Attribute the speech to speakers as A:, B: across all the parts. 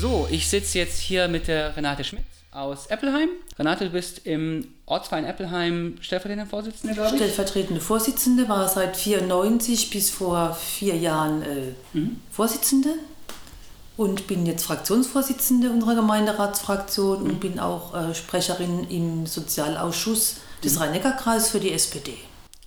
A: So, ich sitze jetzt hier mit der Renate Schmidt aus Eppelheim. Renate, du bist im Ortsverein Eppelheim stellvertretende Vorsitzende,
B: glaube ich? Stellvertretende Vorsitzende, war seit 94 bis vor vier Jahren äh, mhm. Vorsitzende und bin jetzt Fraktionsvorsitzende unserer Gemeinderatsfraktion mhm. und bin auch äh, Sprecherin im Sozialausschuss des mhm. Rhein-Neckar-Kreises für die SPD.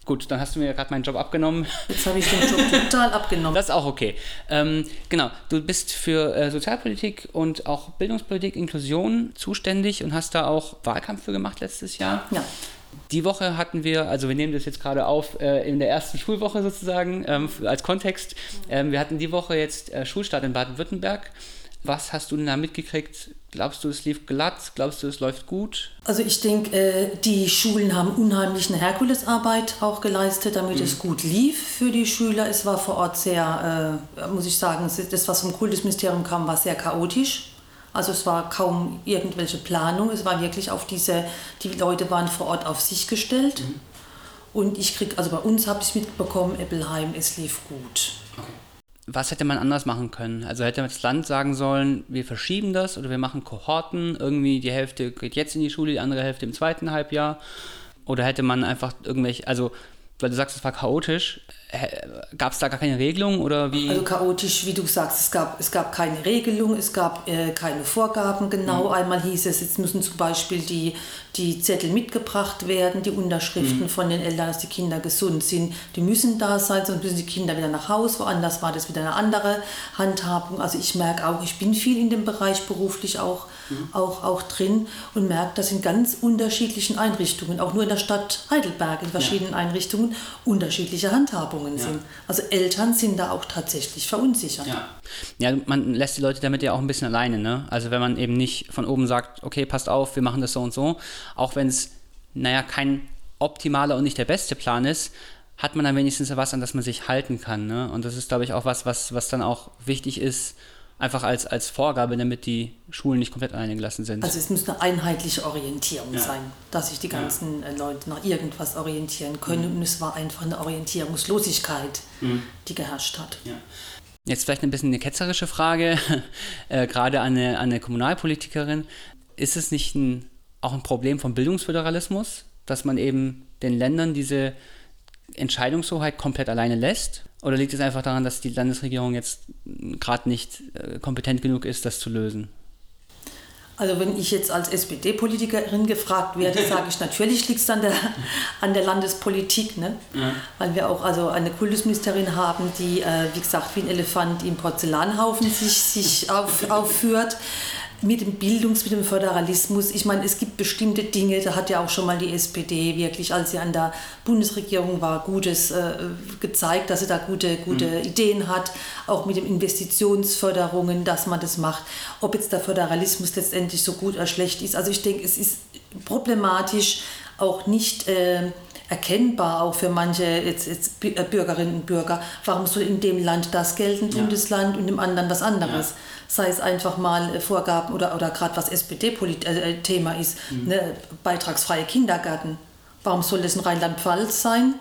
A: Gut, dann hast du mir gerade meinen Job abgenommen.
B: Jetzt habe ich den Job total abgenommen.
A: Das ist auch okay. Ähm, genau, du bist für äh, Sozialpolitik und auch Bildungspolitik, Inklusion zuständig und hast da auch Wahlkampf für gemacht letztes Jahr.
B: Ja.
A: Die Woche hatten wir, also wir nehmen das jetzt gerade auf äh, in der ersten Schulwoche sozusagen ähm, als Kontext. Ähm, wir hatten die Woche jetzt äh, Schulstart in Baden-Württemberg. Was hast du denn da mitgekriegt? Glaubst du, es lief glatt? Glaubst du, es läuft gut?
B: Also ich denke, äh, die Schulen haben unheimlich eine Herkulesarbeit auch geleistet, damit mhm. es gut lief für die Schüler. Es war vor Ort sehr, äh, muss ich sagen, das, was vom Kultusministerium kam, war sehr chaotisch. Also es war kaum irgendwelche Planung. Es war wirklich auf diese, die Leute waren vor Ort auf sich gestellt. Mhm. Und ich krieg, also bei uns habe ich mitbekommen, Eppelheim, es lief gut
A: was hätte man anders machen können? Also hätte das Land sagen sollen, wir verschieben das oder wir machen Kohorten, irgendwie die Hälfte geht jetzt in die Schule, die andere Hälfte im zweiten Halbjahr. Oder hätte man einfach irgendwelche, also weil du sagst, es war chaotisch, gab es da gar keine Regelung oder wie?
B: Also chaotisch, wie du sagst, es gab, es gab keine Regelung, es gab äh, keine Vorgaben genau. Mhm. Einmal hieß es, jetzt müssen zum Beispiel die, die Zettel mitgebracht werden, die Unterschriften mhm. von den Eltern, dass die Kinder gesund sind. Die müssen da sein, sonst müssen die Kinder wieder nach Hause. Woanders war das wieder eine andere Handhabung. Also ich merke auch, ich bin viel in dem Bereich beruflich auch, mhm. auch, auch drin und merke, dass in ganz unterschiedlichen Einrichtungen, auch nur in der Stadt Heidelberg, in verschiedenen ja. Einrichtungen, unterschiedliche Handhabungen Erfahrungen ja. sind. Also Eltern sind da auch tatsächlich verunsichert.
A: Ja. ja, man lässt die Leute damit ja auch ein bisschen alleine. Ne? Also wenn man eben nicht von oben sagt, okay, passt auf, wir machen das so und so, auch wenn es, naja, kein optimaler und nicht der beste Plan ist, hat man dann wenigstens was, an das man sich halten kann. Ne? Und das ist, glaube ich, auch was, was, was dann auch wichtig ist, einfach als, als Vorgabe, damit die Schulen nicht komplett alleine gelassen sind.
B: Also es muss eine einheitliche Orientierung ja. sein, dass sich die ganzen ja. Äh, Leute nach irgendwas orientieren können. Mhm. Und es war einfach eine Orientierungslosigkeit, mhm. die geherrscht hat.
A: Ja. Jetzt vielleicht ein bisschen eine ketzerische Frage, äh, gerade an eine, an eine Kommunalpolitikerin. Ist es nicht ein, auch ein Problem vom Bildungsföderalismus, dass man eben den Ländern diese Entscheidungshoheit komplett alleine lässt? Oder liegt es einfach daran, dass die Landesregierung jetzt gerade nicht äh, kompetent genug ist, das zu lösen?
B: Also wenn ich jetzt als SPD-Politikerin gefragt werde, sage ich natürlich liegt es an der, an der Landespolitik, ne? Ja. weil wir auch also eine Kultusministerin haben, die, äh, wie gesagt, wie ein Elefant im Porzellanhaufen sich, sich auf, aufführt mit dem Bildungs-, mit dem Föderalismus. Ich meine, es gibt bestimmte Dinge, da hat ja auch schon mal die SPD wirklich, als sie an der Bundesregierung war, Gutes äh, gezeigt, dass sie da gute, gute mhm. Ideen hat, auch mit den Investitionsförderungen, dass man das macht. Ob jetzt der Föderalismus letztendlich so gut oder schlecht ist. Also ich denke, es ist problematisch, auch nicht... Äh, erkennbar auch für manche jetzt, jetzt äh, Bürgerinnen und Bürger. Warum soll in dem Land das gelten, ja. Bundesland und im anderen was anderes? Ja. Sei es einfach mal äh, Vorgaben oder, oder gerade was SPD-Thema äh, ist, mhm. ne, beitragsfreie Kindergärten. Warum soll das in Rheinland-Pfalz sein?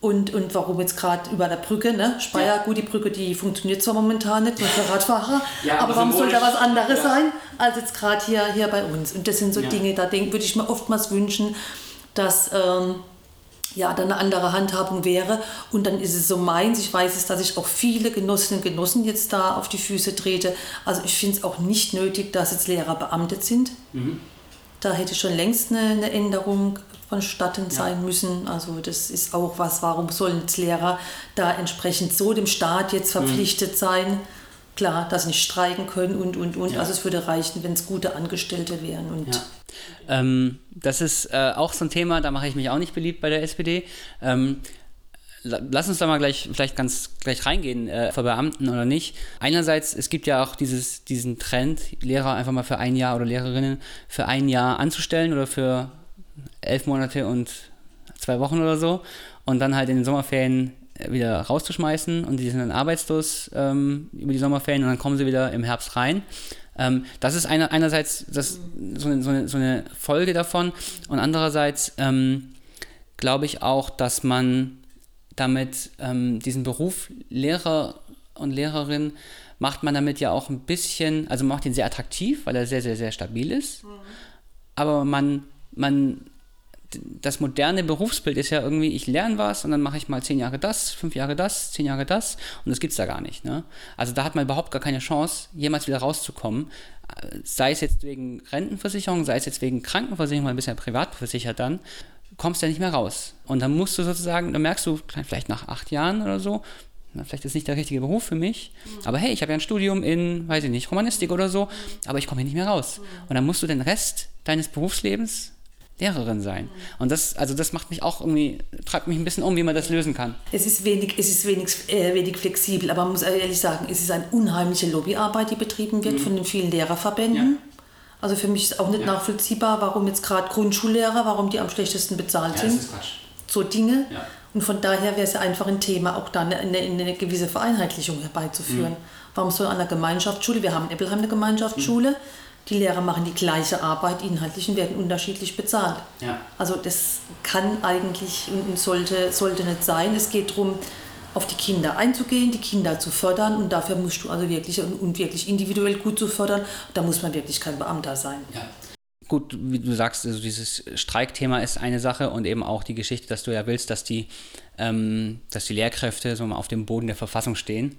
B: Und, und warum jetzt gerade über der Brücke, ne? Speyer, ja. gut, die Brücke, die funktioniert zwar momentan nicht, nur für Radfahrer, ja, aber, warum soll da was anderes ja. sein, als jetzt gerade hier, hier bei uns? Und das sind so Dinge, da würde ich mir oftmals wünschen, dass ähm, ja, dann eine andere Handhabung wäre. Und dann ist es so meins. Ich weiß es, dass ich auch viele Genossinnen und Genossen jetzt da auf die Füße trete. Also ich finde es auch nicht nötig, dass jetzt Lehrer beamtet sind. Mhm. Da hätte schon längst eine, eine Änderung vonstatten ja. sein müssen. Also das ist auch was, warum sollen jetzt Lehrer da entsprechend so dem Staat jetzt mhm. verpflichtet mhm. sein? Klar, dass sie nicht streiken können und, und, und. Ja. Also es würde reichen, wenn es gute Angestellte wären. Und
A: ja. Ähm, das ist äh, auch so ein Thema, da mache ich mich auch nicht beliebt bei der SPD. Ähm, lass uns da mal gleich vielleicht ganz gleich reingehen, äh, für Beamten oder nicht. Einerseits, es gibt ja auch dieses, diesen Trend, Lehrer einfach mal für ein Jahr oder Lehrerinnen für ein Jahr anzustellen oder für elf Monate und zwei Wochen oder so und dann halt in den Sommerferien wieder rauszuschmeißen und die sind dann arbeitslos ähm, über die Sommerferien und dann kommen sie wieder im Herbst rein. Ähm, das ist eine, einerseits das, so, eine, so, eine, so, eine, Folge davon und andererseits ähm, glaube ich auch, dass man damit ähm, diesen Beruf Lehrer und Lehrerin macht man damit ja auch ein bisschen, also macht ihn sehr attraktiv, weil er sehr, sehr, sehr stabil ist. Mhm. Aber man, man, das moderne Berufsbild ist ja irgendwie, ich lerne was und dann mache ich mal zehn Jahre das, fünf Jahre das, zehn Jahre das und das gibt es da gar nicht. Ne? Also da hat man überhaupt gar keine Chance, jemals wieder rauszukommen. Sei es jetzt wegen Rentenversicherung, sei es jetzt wegen Krankenversicherung, weil du bist ja privat versichert dann, kommst ja nicht mehr raus. Und dann musst du sozusagen, dann merkst du vielleicht nach acht Jahren oder so, na, vielleicht ist nicht der richtige Beruf für mich, mhm. aber hey, ich habe ja ein Studium in, weiß ich nicht, Romanistik oder so, aber ich komme hier nicht mehr raus. Mhm. Und dann musst du den Rest deines Berufslebens Lehrerin sein. Und das, also das macht mich auch irgendwie, treibt mich ein bisschen um, wie man das lösen kann.
B: Es ist wenig, es ist wenig, äh, wenig flexibel, aber man muss ehrlich sagen, es ist eine unheimliche Lobbyarbeit, die betrieben wird mhm. von den vielen Lehrerverbänden. Ja. Also für mich ist auch nicht ja. nachvollziehbar, warum jetzt gerade Grundschullehrer, warum die am schlechtesten bezahlt ja, sind. So Dinge. Und von daher wäre es ja einfach ein Thema, auch da eine, eine, eine gewisse Vereinheitlichung herbeizuführen. Mhm. Warum soll an der Gemeinschaftsschule, wir haben in Eppelheim eine Gemeinschaftsschule, mhm. Die Lehrer machen die gleiche Arbeit inhaltlich und werden unterschiedlich bezahlt. Ja. Also das kann eigentlich und sollte, sollte nicht sein. Es geht darum, auf die Kinder einzugehen, die Kinder zu fördern und dafür musst du also wirklich und wirklich individuell gut zu fördern. Da muss man wirklich kein Beamter sein.
A: Ja gut, wie du sagst, also dieses Streikthema ist eine Sache und eben auch die Geschichte, dass du ja willst, dass die, ähm, dass die Lehrkräfte so mal auf dem Boden der Verfassung stehen.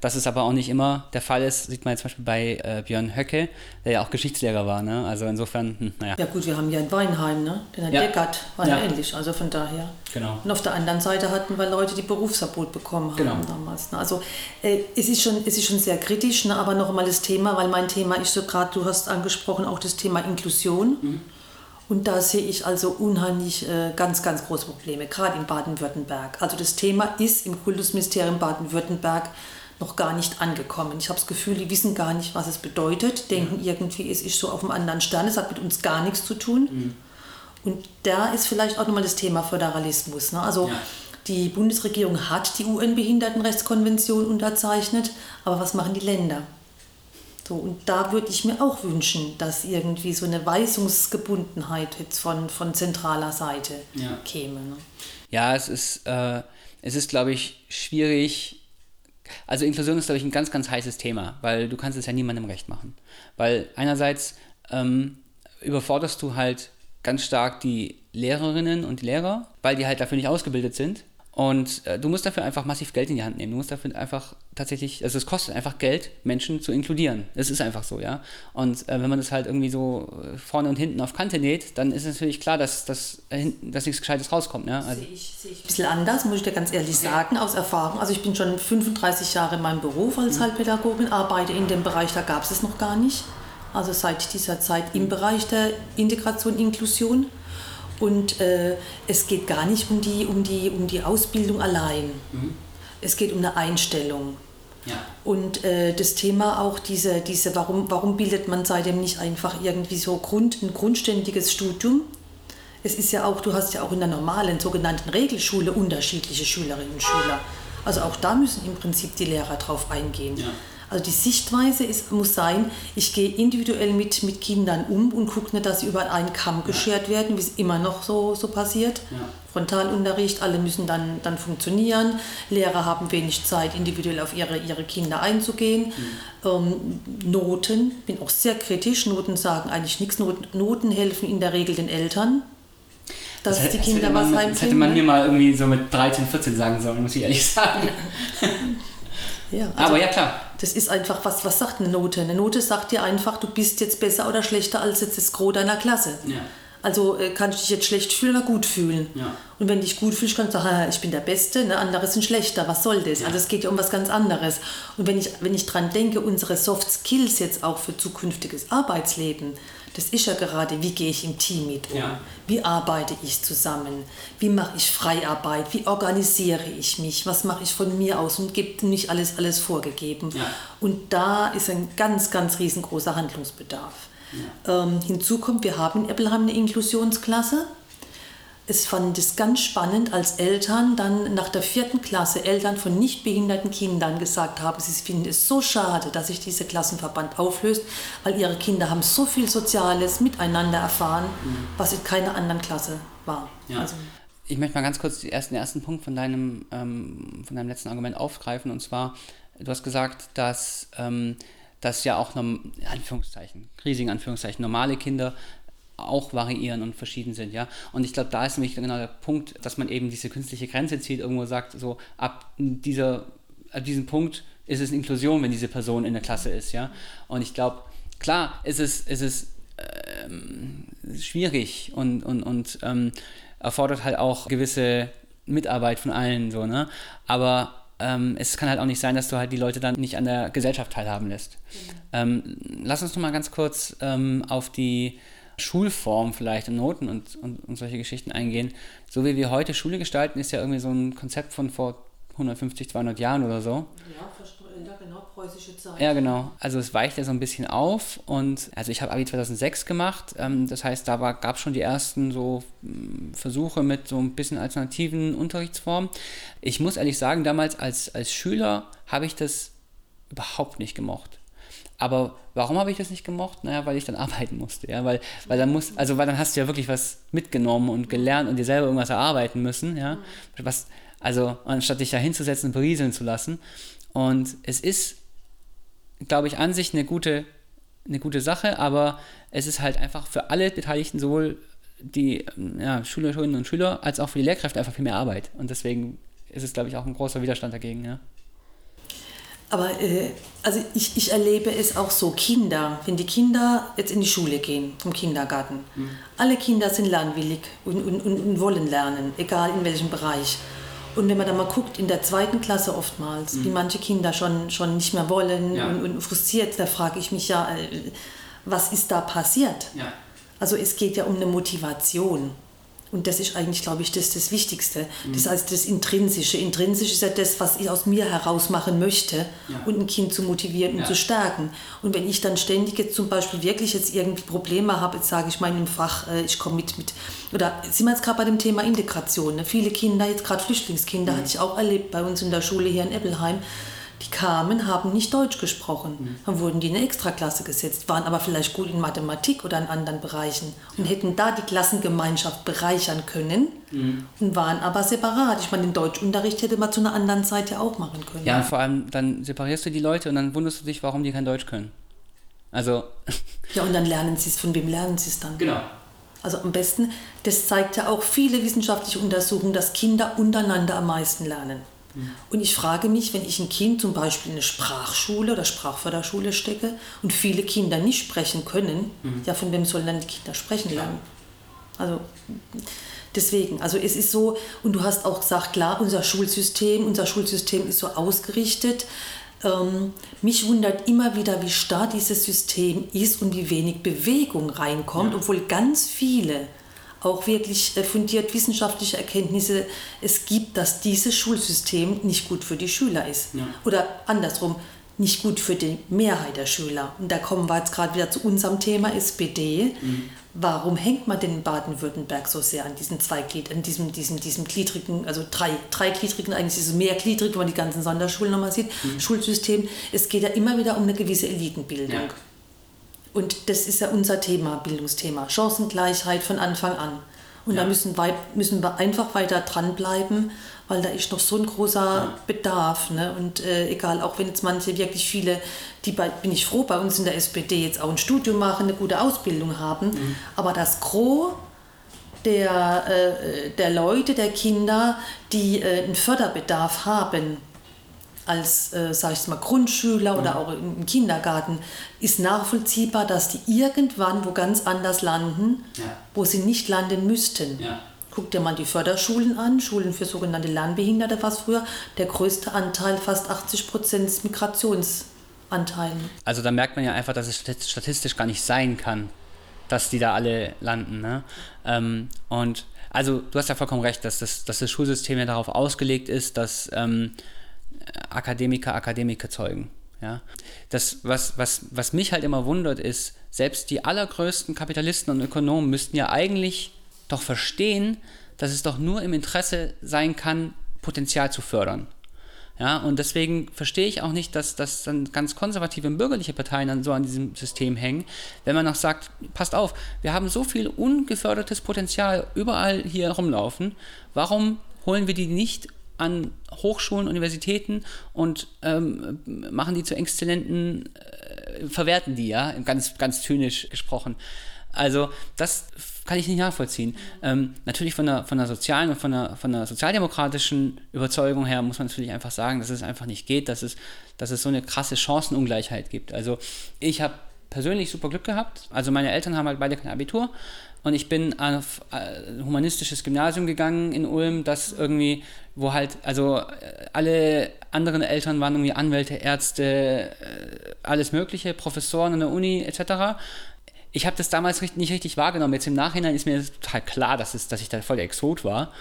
A: Dass es aber auch nicht immer der Fall ist, sieht man jetzt zum Beispiel bei äh, Björn Höcke, der ja auch Geschichtslehrer war. Ne? Also insofern, hm,
B: naja. Ja gut, wir haben ja in Weinheim, ne? den Herr ja. Deckert war ja. ähnlich, also von daher. Genau. Und auf der anderen Seite hatten wir Leute, die Berufsverbot bekommen haben genau. damals. Ne? Also äh, es, ist schon, es ist schon sehr kritisch, ne? aber noch einmal das Thema, weil mein Thema ist so gerade, du hast angesprochen, auch das Thema Inklusion. Mhm. Und da sehe ich also unheimlich äh, ganz, ganz große Probleme, gerade in Baden-Württemberg. Also das Thema ist im Kultusministerium Baden-Württemberg noch gar nicht angekommen. Ich habe das Gefühl, die wissen gar nicht, was es bedeutet, denken ja. irgendwie, es ist so auf einem anderen Stern, es hat mit uns gar nichts zu tun. Mhm. Und da ist vielleicht auch nochmal das Thema Föderalismus. Ne? Also ja. die Bundesregierung hat die UN-Behindertenrechtskonvention unterzeichnet, aber was machen die Länder? So, und da würde ich mir auch wünschen, dass irgendwie so eine Weisungsgebundenheit jetzt von, von zentraler Seite ja. käme. Ne?
A: Ja, es ist, äh, es ist, glaube ich, schwierig, also Inklusion ist, glaube ich, ein ganz, ganz heißes Thema, weil du kannst es ja niemandem recht machen. Weil einerseits ähm, überforderst du halt ganz stark die Lehrerinnen und die Lehrer, weil die halt dafür nicht ausgebildet sind. Und äh, du musst dafür einfach massiv Geld in die Hand nehmen. Du musst dafür einfach tatsächlich, also es kostet einfach Geld, Menschen zu inkludieren. Es ist einfach so, ja. Und äh, wenn man das halt irgendwie so äh, vorne und hinten auf Kante näht, dann ist natürlich klar, dass, dass, äh, dass nichts Gescheites rauskommt. Ja?
B: Also sehe ich, sehe ich ein bisschen anders, muss ich dir ganz ehrlich sagen, aus Erfahrung. Also ich bin schon 35 Jahre in meinem Beruf als mhm. Heilpädagogin, arbeite in dem Bereich, da gab es es noch gar nicht. Also seit dieser Zeit im Bereich der Integration, Inklusion. Und äh, es geht gar nicht um die, um die, um die Ausbildung allein. Mhm. Es geht um eine Einstellung. Ja. Und äh, das Thema auch diese, diese warum, warum bildet man seitdem nicht einfach irgendwie so Grund, ein grundständiges Studium? Es ist ja auch, du hast ja auch in der normalen sogenannten Regelschule unterschiedliche Schülerinnen und Schüler. Also auch da müssen im Prinzip die Lehrer drauf eingehen. Ja. Also die Sichtweise ist, muss sein, ich gehe individuell mit, mit Kindern um und gucke nicht, dass sie über einen Kamm geschert werden, wie es immer noch so, so passiert. Ja. Frontalunterricht, alle müssen dann, dann funktionieren. Lehrer haben wenig Zeit, individuell auf ihre, ihre Kinder einzugehen. Mhm. Ähm, Noten, bin auch sehr kritisch. Noten sagen eigentlich nichts. Noten, Noten helfen in der Regel den Eltern dass das die Kinder was
A: heimbringen. Das hätte man mir mal irgendwie so mit 13, 14 sagen sollen, muss ich ehrlich sagen.
B: Ja, also Aber ja, klar. Das ist einfach, was, was sagt eine Note? Eine Note sagt dir einfach, du bist jetzt besser oder schlechter als jetzt das Gros deiner Klasse. Ja. Also äh, kannst du dich jetzt schlecht fühlen oder gut fühlen. Ja. Und wenn du dich gut fühlst, kannst du sagen, ich bin der Beste, ne? andere sind schlechter, was soll das? Ja. Also es geht ja um was ganz anderes. Und wenn ich, wenn ich dran denke, unsere Soft Skills jetzt auch für zukünftiges Arbeitsleben, das ist ja gerade, wie gehe ich im Team mit um? Ja. Wie arbeite ich zusammen? Wie mache ich Freiarbeit? Wie organisiere ich mich? Was mache ich von mir aus? Und gibt nicht alles, alles vorgegeben. Ja. Und da ist ein ganz, ganz riesengroßer Handlungsbedarf. Ja. Ähm, hinzu kommt, wir haben in Eppelheim eine Inklusionsklasse es fand es ganz spannend, als Eltern dann nach der vierten Klasse Eltern von nicht behinderten Kindern gesagt haben, sie finden es so schade, dass sich dieser Klassenverband auflöst, weil ihre Kinder haben so viel Soziales miteinander erfahren, mhm. was in keiner anderen Klasse war.
A: Ja. Also, ich möchte mal ganz kurz den ersten, ersten Punkt von deinem, ähm, von deinem letzten Argument aufgreifen, und zwar du hast gesagt, dass, ähm, dass ja auch, in Anführungszeichen, riesigen Anführungszeichen, normale Kinder auch variieren und verschieden sind, ja. Und ich glaube, da ist nämlich genau der Punkt, dass man eben diese künstliche Grenze zieht, irgendwo sagt, so ab dieser, ab diesem Punkt ist es Inklusion, wenn diese Person in der Klasse ist, ja. Und ich glaube, klar ist es, ist es ähm, schwierig und, und, und ähm, erfordert halt auch gewisse Mitarbeit von allen, so, ne? Aber ähm, es kann halt auch nicht sein, dass du halt die Leute dann nicht an der Gesellschaft teilhaben lässt. Mhm. lass uns noch mal ganz kurz ähm, auf die Schulform vielleicht und Noten und, und, und solche Geschichten eingehen. So wie wir heute Schule gestalten, ist ja irgendwie so ein Konzept von vor 150, 200 Jahren oder so. Ja, ja genau, preußische Zeit. Ja, genau. Also es weicht ja so ein bisschen auf und also ich habe Abi 2006 gemacht, ähm, das heißt, da gab es schon die ersten so mm, Versuche mit so ein bisschen alternativen Unterrichtsformen. Ich muss ehrlich sagen, damals als, als Schüler habe ich das überhaupt nicht gemocht. Aber warum habe ich das nicht gemocht? Naja, weil ich dann arbeiten musste. Ja? Weil, weil dann muss, also weil dann hast du ja wirklich was mitgenommen und gelernt und dir selber irgendwas erarbeiten müssen, ja. Was, also, anstatt dich da hinzusetzen und berieseln zu lassen. Und es ist, glaube ich, an sich eine gute, eine gute Sache, aber es ist halt einfach für alle Beteiligten, sowohl die ja, Schülerinnen und Schüler als auch für die Lehrkräfte einfach viel mehr Arbeit. Und deswegen ist es, glaube ich, auch ein großer Widerstand dagegen, ja.
B: Aber äh, also ich, ich erlebe es auch so, Kinder, wenn die Kinder jetzt in die Schule gehen, vom Kindergarten, mhm. alle Kinder sind lernwillig und, und, und, und, wollen lernen, egal in welchem Bereich. Und wenn man da mal guckt, in der zweiten Klasse oftmals, mhm. wie manche Kinder schon, schon nicht mehr wollen ja. und, und, frustriert, da frage ich mich ja, äh, was ist da passiert? Ja. Also es geht ja um eine Motivation. Und das ist eigentlich, glaube ich, das, das Wichtigste. Mhm. Das heißt, das Intrinsische. Intrinsisch ist ja das, was ich aus mir heraus machen möchte ja. und ein Kind zu motivieren und ja. zu stärken. Und wenn ich dann ständig jetzt zum Beispiel wirklich jetzt irgendwie Probleme habe, jetzt sage ich mal in einem Fach, äh, ich komme mit, mit, oder sind wir jetzt gerade bei dem Thema Integration. Ne? Viele Kinder, jetzt gerade Flüchtlingskinder, mhm. hatte ich auch erlebt bei uns in der Schule hier in Eppelheim die kamen, haben nicht Deutsch gesprochen. Mhm. Dann wurden die in eine Extraklasse gesetzt, waren aber vielleicht gut in Mathematik oder in anderen Bereichen und hätten da die Klassengemeinschaft bereichern können mhm. und waren aber separat. Ich meine, den Deutschunterricht hätte man zu einer anderen Zeit ja auch machen können.
A: Ja, und vor allem dann separierst du die Leute und dann wunderst du dich, warum die kein Deutsch können. Also.
B: Ja, und dann lernen sie es. Von wem lernen sie es dann?
A: Genau.
B: Also am besten, das zeigt ja auch viele wissenschaftliche Untersuchungen, dass Kinder untereinander am meisten lernen. Und ich frage mich, wenn ich ein Kind zum Beispiel in eine Sprachschule oder Sprachförderschule stecke und viele Kinder nicht sprechen können, mhm. ja, von wem sollen dann die Kinder sprechen lernen? Also deswegen, also es ist so, und du hast auch gesagt, klar, unser Schulsystem, unser Schulsystem ist so ausgerichtet. Ähm, mich wundert immer wieder, wie starr dieses System ist und wie wenig Bewegung reinkommt, ja. obwohl ganz viele auch wirklich äh, fundiert wissenschaftliche Erkenntnisse es gibt, dass dieses Schulsystem nicht gut für die Schüler ist. Ja. Oder andersrum, nicht gut für die Mehrheit der Schüler. Und da kommen wir jetzt gerade wieder zu unserem Thema SPD. Mhm. Warum hängt man denn in Baden-Württemberg so sehr an diesen zwei Glied, an diesem, diesem, diesem gliedrigen, also drei, dreigliedrigen, eigentlich ist es mehrgliedrig, wenn man die ganzen Sonderschulen nochmal sieht, mhm. Schulsystem. Es geht ja immer wieder um eine gewisse Elitenbildung. Ja. Und das ist ja unser Thema, Bildungsthema. Chancengleichheit von Anfang an. Und ja. da müssen, müssen wir einfach weiter dranbleiben, weil da ist noch so ein großer ja. Bedarf. Ne? Und äh, egal, auch wenn jetzt manche wirklich viele, die bei, bin ich froh, bei uns in der SPD jetzt auch ein Studium machen, eine gute Ausbildung haben, mhm. aber das Gros der, äh, der Leute, der Kinder, die äh, einen Förderbedarf haben, als, äh, sag ich mal, Grundschüler mhm. oder auch im Kindergarten, ist nachvollziehbar, dass die irgendwann wo ganz anders landen, ja. wo sie nicht landen müssten. Ja. Guck dir mal die Förderschulen an, Schulen für sogenannte Lernbehinderte war es früher. Der größte Anteil, fast 80 Prozent, ist Migrationsanteil.
A: Also da merkt man ja einfach, dass es statistisch gar nicht sein kann, dass die da alle landen. Ne? Ähm, und also du hast ja vollkommen recht, dass das, dass das Schulsystem ja darauf ausgelegt ist, dass ähm, Akademiker Akademiker zeugen. Ja? Das, was, was, was mich halt immer wundert, ist, selbst die allergrößten Kapitalisten und Ökonomen müssten ja eigentlich doch verstehen, dass es doch nur im Interesse sein kann, Potenzial zu fördern. Ja, und deswegen verstehe ich auch nicht, dass, dass dann ganz konservative und bürgerliche Parteien dann so an diesem System hängen, wenn man noch sagt, passt auf, wir haben so viel ungefördertes Potenzial überall hier rumlaufen, warum holen wir die nicht an Hochschulen, Universitäten und ähm, machen die zu exzellenten, äh, verwerten die, ja, ganz, ganz zynisch gesprochen. Also das kann ich nicht nachvollziehen. Ähm, natürlich von der, von der sozialen und von der, von der sozialdemokratischen Überzeugung her muss man natürlich einfach sagen, dass es einfach nicht geht, dass es, dass es so eine krasse Chancenungleichheit gibt. Also ich habe persönlich super Glück gehabt. Also meine Eltern haben halt beide kein Abitur und ich bin auf ein humanistisches Gymnasium gegangen in Ulm, das irgendwie, wo halt, also alle anderen Eltern waren irgendwie Anwälte, Ärzte, äh, alles Mögliche, Professoren an der Uni etc ich habe das damals nicht richtig wahrgenommen. Jetzt im Nachhinein ist mir total klar, dass, es, dass ich da voll der Exot war.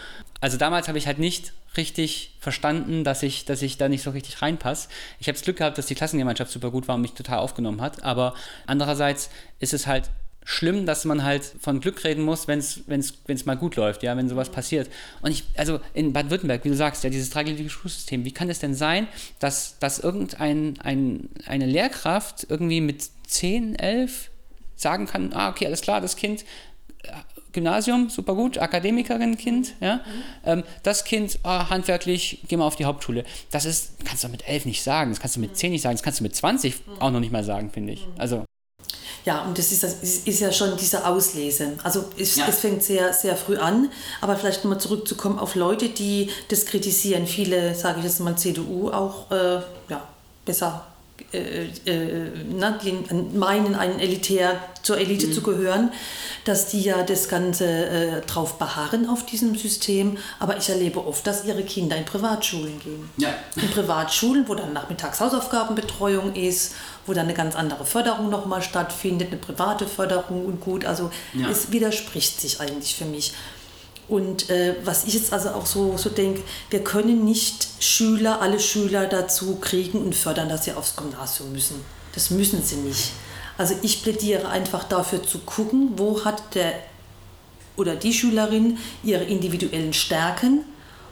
A: Also damals habe ich halt nicht richtig verstanden, dass ich, dass ich da nicht so richtig reinpasse. Ich habe das Glück gehabt, dass die Klassengemeinschaft super gut war und mich total aufgenommen hat. Aber andererseits ist es halt schlimm, dass man halt von Glück reden muss, wenn es mal gut läuft, ja, wenn sowas passiert. Und ich, also in Baden-Württemberg, wie du sagst, ja, dieses dreigliedrige Schulsystem, wie kann es denn sein, dass, dass irgendein ein, eine Lehrkraft irgendwie mit 10, 11 sagen kann, ah, okay, alles klar, das Kind, äh, Gymnasium, super gut, Akademikerin, Kind, ja. Mhm. Ähm, das Kind, ah, handwerklich, geh mal auf die Hauptschule. Das ist, kannst du mit elf nicht sagen, das kannst du mit zehn nicht sagen, das kannst du mit 20 auch noch nicht mal sagen, finde ich. Also.
B: Ja, und das ist, das ist ja schon diese Auslese. Also es, ja. es fängt sehr, sehr früh an, aber vielleicht nochmal zurückzukommen auf Leute, die das kritisieren. Viele, sage ich jetzt mal, CDU auch äh, ja, besser äh, äh, na, die meinen, ein elitär, zur Elite mhm. zu gehören, dass die ja das Ganze äh, drauf beharren auf diesem System. Aber ich erlebe oft, dass ihre Kinder in Privatschulen gehen. Ja. In Privatschulen, wo dann nachmittags Hausaufgabenbetreuung ist, wo dann eine ganz andere Förderung nochmal stattfindet, eine private Förderung und gut. Also ja. es widerspricht sich eigentlich für mich. Und äh, was ich jetzt also auch so, so denke, wir können nicht Schüler, alle Schüler dazu kriegen und fördern, dass sie aufs Gymnasium müssen. Das müssen sie nicht. Also ich plädiere einfach dafür zu gucken, wo hat der oder die Schülerin ihre individuellen Stärken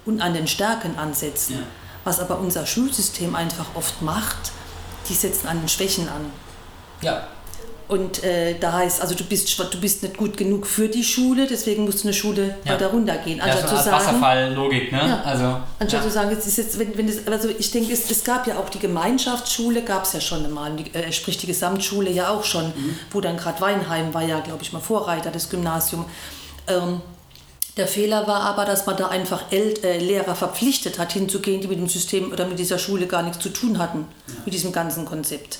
B: und an den Stärken ansetzen. Ja. Was aber unser Schulsystem einfach oft macht, die setzen an den Schwächen an. Ja. Und äh, da heißt, also du bist, du bist nicht gut genug für die Schule, deswegen musst du eine Schule ja. weiter runtergehen.
A: Anstatt ja, so zu sagen, Wasserfalllogik, ne? Ja,
B: also, anstatt ja. zu sagen, es ist jetzt, wenn, wenn das, also ich denke, es, es gab ja auch die Gemeinschaftsschule, gab es ja schon einmal, die, äh, sprich die Gesamtschule ja auch schon, mhm. wo dann gerade Weinheim war ja, glaube ich, mal Vorreiter des Gymnasiums. Ähm, der Fehler war aber, dass man da einfach El äh, Lehrer verpflichtet hat, hinzugehen, die mit dem System oder mit dieser Schule gar nichts zu tun hatten, mit diesem ganzen Konzept.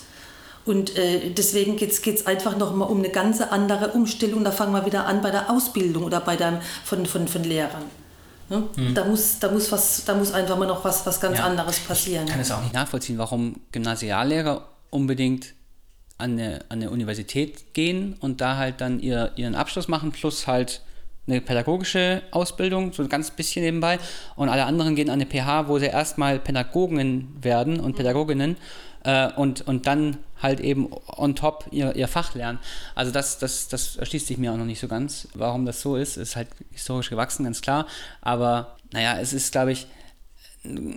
B: Und äh, deswegen geht es einfach nochmal um eine ganz andere Umstellung. Da fangen wir wieder an bei der Ausbildung oder bei der, von, von, von Lehrern. Ne? Hm. Da, muss, da, muss was, da muss einfach mal noch was, was ganz ja. anderes passieren.
A: Ich kann es auch nicht nachvollziehen, warum Gymnasiallehrer unbedingt an eine, an eine Universität gehen und da halt dann ihr, ihren Abschluss machen, plus halt eine pädagogische Ausbildung, so ein ganz bisschen nebenbei. Und alle anderen gehen an eine PH, wo sie erstmal Pädagogen werden und hm. Pädagoginnen äh, und, und dann halt eben on top ihr, ihr Fach lernen. Also das, das, das erschließt sich mir auch noch nicht so ganz, warum das so ist. Ist halt historisch gewachsen, ganz klar. Aber naja, es ist, glaube ich,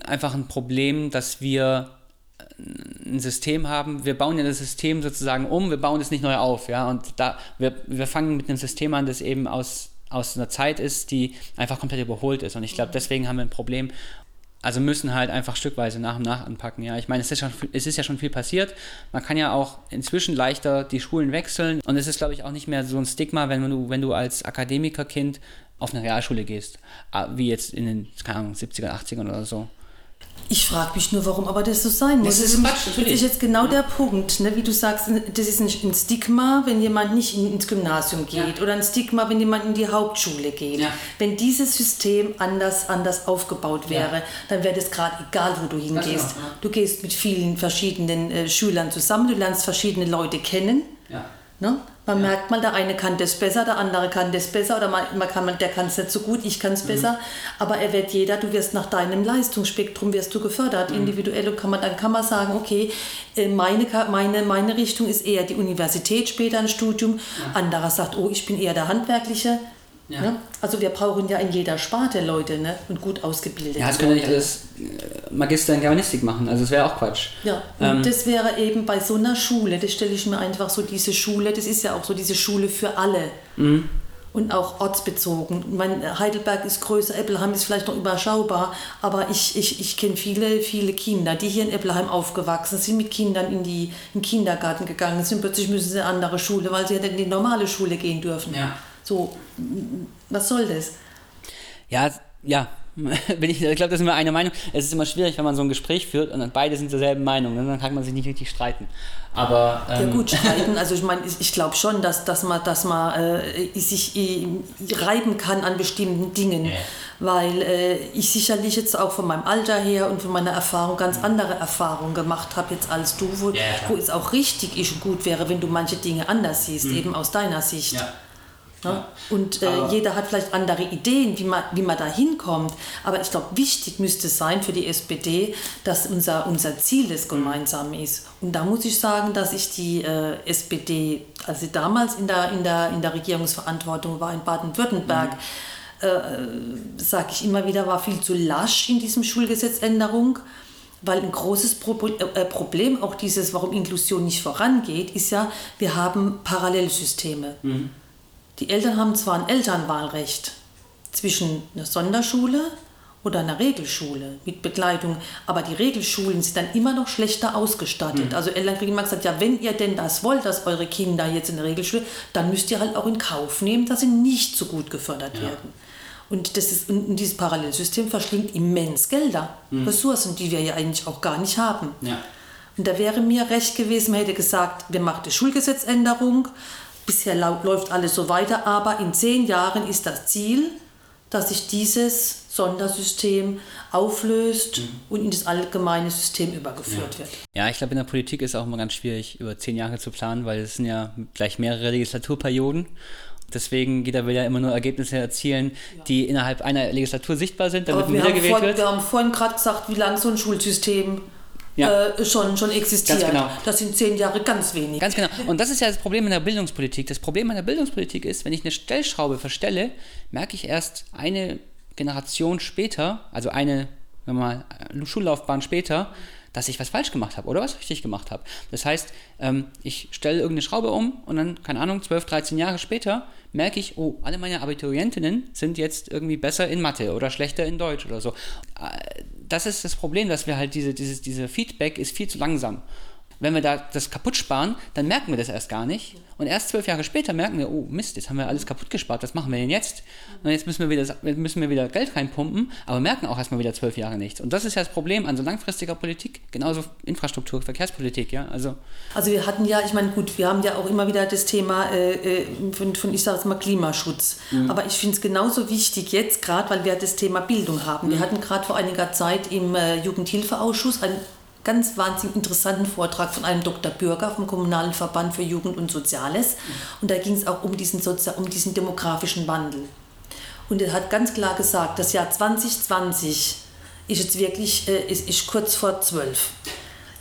A: einfach ein Problem, dass wir ein System haben, wir bauen ja das System sozusagen um, wir bauen es nicht neu auf, ja, und da, wir, wir fangen mit einem System an, das eben aus, aus einer Zeit ist, die einfach komplett überholt ist und ich glaube, deswegen haben wir ein Problem also müssen halt einfach stückweise nach und nach anpacken. Ja, ich meine, es ist, schon, es ist ja schon viel passiert. Man kann ja auch inzwischen leichter die Schulen wechseln. Und es ist, glaube ich, auch nicht mehr so ein Stigma, wenn du, wenn du als Akademikerkind auf eine Realschule gehst, ah, wie jetzt in den, keine Ahnung, 70er, 80ern oder so.
B: Ich frage mich nur, warum aber das so sein muss. Das ist, Quatsch, das ist jetzt genau ja. der Punkt, ne? wie du sagst, das ist ein Stigma, wenn jemand nicht ins Gymnasium geht ja. oder ein Stigma, wenn jemand in die Hauptschule geht. Ja. Wenn dieses System anders, anders aufgebaut wäre, dann wäre das gerade egal, wo du hingehst. Genau, du gehst mit vielen verschiedenen äh, Schülern zusammen, du lernst verschiedene Leute kennen. Ne? Man ja. merkt mal, der eine kann das besser, der andere kann das besser oder man, man kann, der kann es nicht so gut, ich kann es mhm. besser. Aber er wird jeder, du wirst nach deinem Leistungsspektrum wirst du gefördert. Mhm. Individuell kann man, dann kann man sagen, okay, äh, meine, meine, meine Richtung ist eher die Universität, später ein Studium. Ja. Anderer sagt, oh, ich bin eher der Handwerkliche. Ja. Ne? Also wir brauchen ja in jeder Sparte Leute ne? und gut ausgebildet.
A: Ja, es können ja nicht alles äh, Magister in Germanistik machen, also das wäre auch Quatsch.
B: Ja, und ähm, das wäre eben bei so einer Schule, das stelle ich mir einfach so diese Schule, das ist ja auch so diese Schule für alle. Mhm. und auch ortsbezogen. Mein Heidelberg ist größer, Eppelheim ist vielleicht noch überschaubar, aber ich, ich, ich kenne viele, viele Kinder, die hier in Eppelheim aufgewachsen sind, mit Kindern in, die, in den Kindergarten gegangen sind. Plötzlich müssen sie in eine andere Schule, weil sie ja in die normale Schule gehen dürfen. Ja. So, was soll das?
A: Ja, ja, bin ich, ich glaube, das ist immer eine Meinung. Es ist immer schwierig, wenn man so ein Gespräch führt und beide sind derselben Meinung. Ne? Dann kann man sich nicht richtig streiten. Aber,
B: ähm, ja gut, streiten. Also ich meine, ich, ich glaube schon, dass, dass man, dass man äh, sich äh, reiben kann an bestimmten Dingen. Ja. Weil äh, ich sicherlich jetzt auch von meinem Alter her und von meiner Erfahrung ganz andere Erfahrungen gemacht habe jetzt als du, wo, ja, wo es auch richtig ist und gut wäre, wenn du manche Dinge anders siehst, mhm. eben aus deiner Sicht. Ja. Ne? Und äh, jeder hat vielleicht andere Ideen, wie man, wie man da hinkommt. Aber ich glaube, wichtig müsste sein für die SPD, dass unser, unser Ziel das gemeinsam ist. Und da muss ich sagen, dass ich die äh, SPD, als sie damals in der, in, der, in der Regierungsverantwortung war in Baden-Württemberg, mhm. äh, sage ich immer wieder, war viel zu lasch in diesem Schulgesetzänderung. Weil ein großes äh, Problem, auch dieses, warum Inklusion nicht vorangeht, ist ja, wir haben Parallelsysteme. Mhm. Die Eltern haben zwar ein Elternwahlrecht zwischen einer Sonderschule oder einer Regelschule mit Begleitung, aber die Regelschulen sind dann immer noch schlechter ausgestattet. Mhm. Also Eltern kriegen immer gesagt, ja, wenn ihr denn das wollt, dass eure Kinder jetzt in der Regelschule, dann müsst ihr halt auch in Kauf nehmen, dass sie nicht so gut gefördert ja. werden. Und, das ist, und dieses Parallelsystem verschlingt immens Gelder, mhm. Ressourcen, die wir ja eigentlich auch gar nicht haben. Ja. Und da wäre mir recht gewesen, man hätte gesagt, wir machen die Schulgesetzänderung, Bisher läuft alles so weiter, aber in zehn Jahren ist das Ziel, dass sich dieses Sondersystem auflöst mhm. und in das allgemeine System übergeführt
A: ja.
B: wird.
A: Ja, ich glaube, in der Politik ist es auch immer ganz schwierig, über zehn Jahre zu planen, weil es sind ja gleich mehrere Legislaturperioden. Deswegen jeder will ja immer nur Ergebnisse erzielen, ja. die innerhalb einer Legislatur sichtbar sind, damit
B: wiedergewählt vor, wird. Wir haben vorhin gerade gesagt, wie lange so ein Schulsystem ja. äh, schon, schon existiert. Ganz genau. Das sind zehn Jahre ganz wenig.
A: Ganz genau. Und das ist ja das Problem in der Bildungspolitik. Das Problem in der Bildungspolitik ist, wenn ich eine Stellschraube verstelle, merke ich erst eine Generation später, also eine wenn man mal, Schullaufbahn später, dass ich was falsch gemacht habe oder was richtig gemacht habe. Das heißt, ähm, ich stelle irgendeine Schraube um und dann, keine Ahnung, 12, 13 Jahre später merke ich, oh, alle meine Abiturientinnen sind jetzt irgendwie besser in Mathe oder schlechter in Deutsch oder so. Das ist das Problem, dass wir halt diese, dieses, diese Feedback ist viel zu langsam. Wenn wir da das kaputt sparen, dann merken wir das erst gar nicht. Und erst zwölf Jahre später merken wir, oh Mist, jetzt haben wir alles kaputt gespart, was machen wir denn jetzt? Und jetzt müssen wir wieder, müssen wir wieder Geld reinpumpen, aber merken auch erstmal wieder zwölf Jahre nichts. Und das ist ja das Problem an so langfristiger Politik, genauso Infrastruktur, Verkehrspolitik, ja. Also,
B: also wir hatten ja, ich meine, gut, wir haben ja auch immer wieder das Thema äh, äh von, von, ich sage jetzt mal, Klimaschutz. Mhm. Aber ich finde es genauso wichtig jetzt gerade, weil wir das Thema Bildung haben. Mhm. Wir hatten gerade vor einiger Zeit im äh, Jugendhilfeausschuss ein ganz wahnsinnig interessanten Vortrag von einem Dr. Bürger vom Kommunalen Verband für Jugend und Soziales. Und da ging es auch um diesen, um diesen demografischen Wandel. Und er hat ganz klar gesagt, das Jahr 2020 ist jetzt wirklich äh, ist, ist kurz vor zwölf.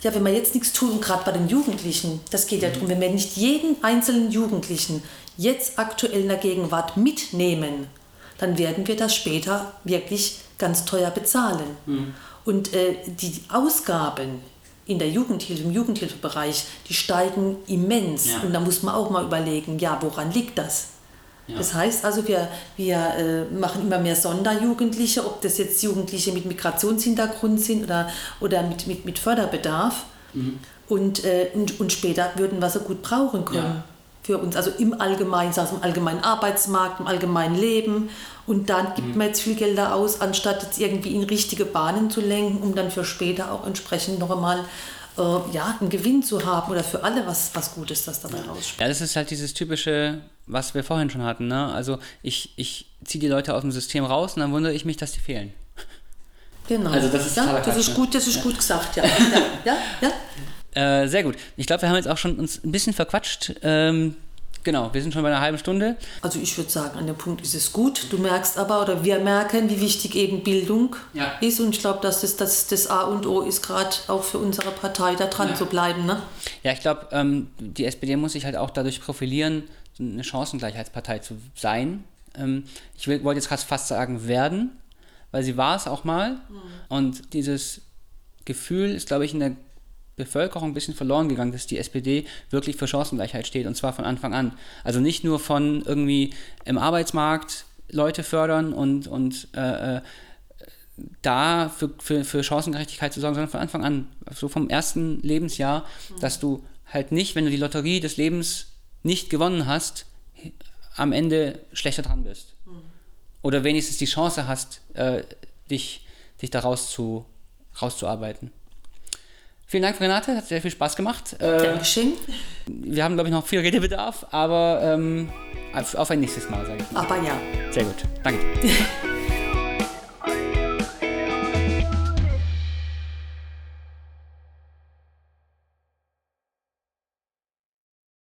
B: Ja, wenn wir jetzt nichts tun, gerade bei den Jugendlichen, das geht ja darum, wenn wir nicht jeden einzelnen Jugendlichen jetzt aktuell in der Gegenwart mitnehmen, dann werden wir das später wirklich ganz teuer bezahlen. Mhm. Und äh, die Ausgaben in der Jugendhilfe, im Jugendhilfebereich, die steigen immens. Ja. Und da muss man auch mal überlegen, ja, woran liegt das? Ja. Das heißt also, wir, wir äh, machen immer mehr Sonderjugendliche, ob das jetzt Jugendliche mit Migrationshintergrund sind oder, oder mit, mit, mit Förderbedarf. Mhm. Und, äh, und, und später würden wir so gut brauchen können. Ja für uns, also im Allgemeinen, also im allgemeinen Arbeitsmarkt, im allgemeinen Leben. Und dann gibt mhm. man jetzt viel Gelder aus, anstatt jetzt irgendwie in richtige Bahnen zu lenken, um dann für später auch entsprechend noch einmal äh, ja, einen Gewinn zu haben oder für alle was, was Gutes, das dabei rausspringt.
A: Ja, das ist halt dieses typische, was wir vorhin schon hatten. Ne? Also ich, ich ziehe die Leute aus dem System raus und dann wundere ich mich, dass die fehlen.
B: Genau. Also das ist, ja, das ist gut, das ist ja. gut gesagt, ja. ja, ja, ja.
A: Äh, sehr gut. Ich glaube, wir haben jetzt auch schon uns ein bisschen verquatscht. Ähm, genau, wir sind schon bei einer halben Stunde.
B: Also ich würde sagen, an dem Punkt ist es gut. Du merkst aber, oder wir merken, wie wichtig eben Bildung ja. ist. Und ich glaube, dass das, das, das A und O ist gerade auch für unsere Partei, da dran ja. zu bleiben. Ne?
A: Ja, ich glaube, ähm, die SPD muss sich halt auch dadurch profilieren, eine Chancengleichheitspartei zu sein. Ähm, ich wollte jetzt fast sagen werden, weil sie war es auch mal. Mhm. Und dieses Gefühl ist, glaube ich, in der Bevölkerung ein bisschen verloren gegangen, dass die SPD wirklich für Chancengleichheit steht und zwar von Anfang an. Also nicht nur von irgendwie im Arbeitsmarkt Leute fördern und, und äh, äh da für, für, für Chancengerechtigkeit zu sorgen, sondern von Anfang an, so vom ersten Lebensjahr, mhm. dass du halt nicht, wenn du die Lotterie des Lebens nicht gewonnen hast, am Ende schlechter dran bist. Mhm. Oder wenigstens die Chance hast, äh, dich, dich daraus zu, rauszuarbeiten. Vielen Dank, Renate, hat sehr viel Spaß gemacht.
B: Äh, Dankeschön.
A: Wir haben, glaube ich, noch viel Redebedarf, aber ähm, auf, auf ein nächstes Mal, sage ich.
B: Aber ja.
A: Sehr gut, danke.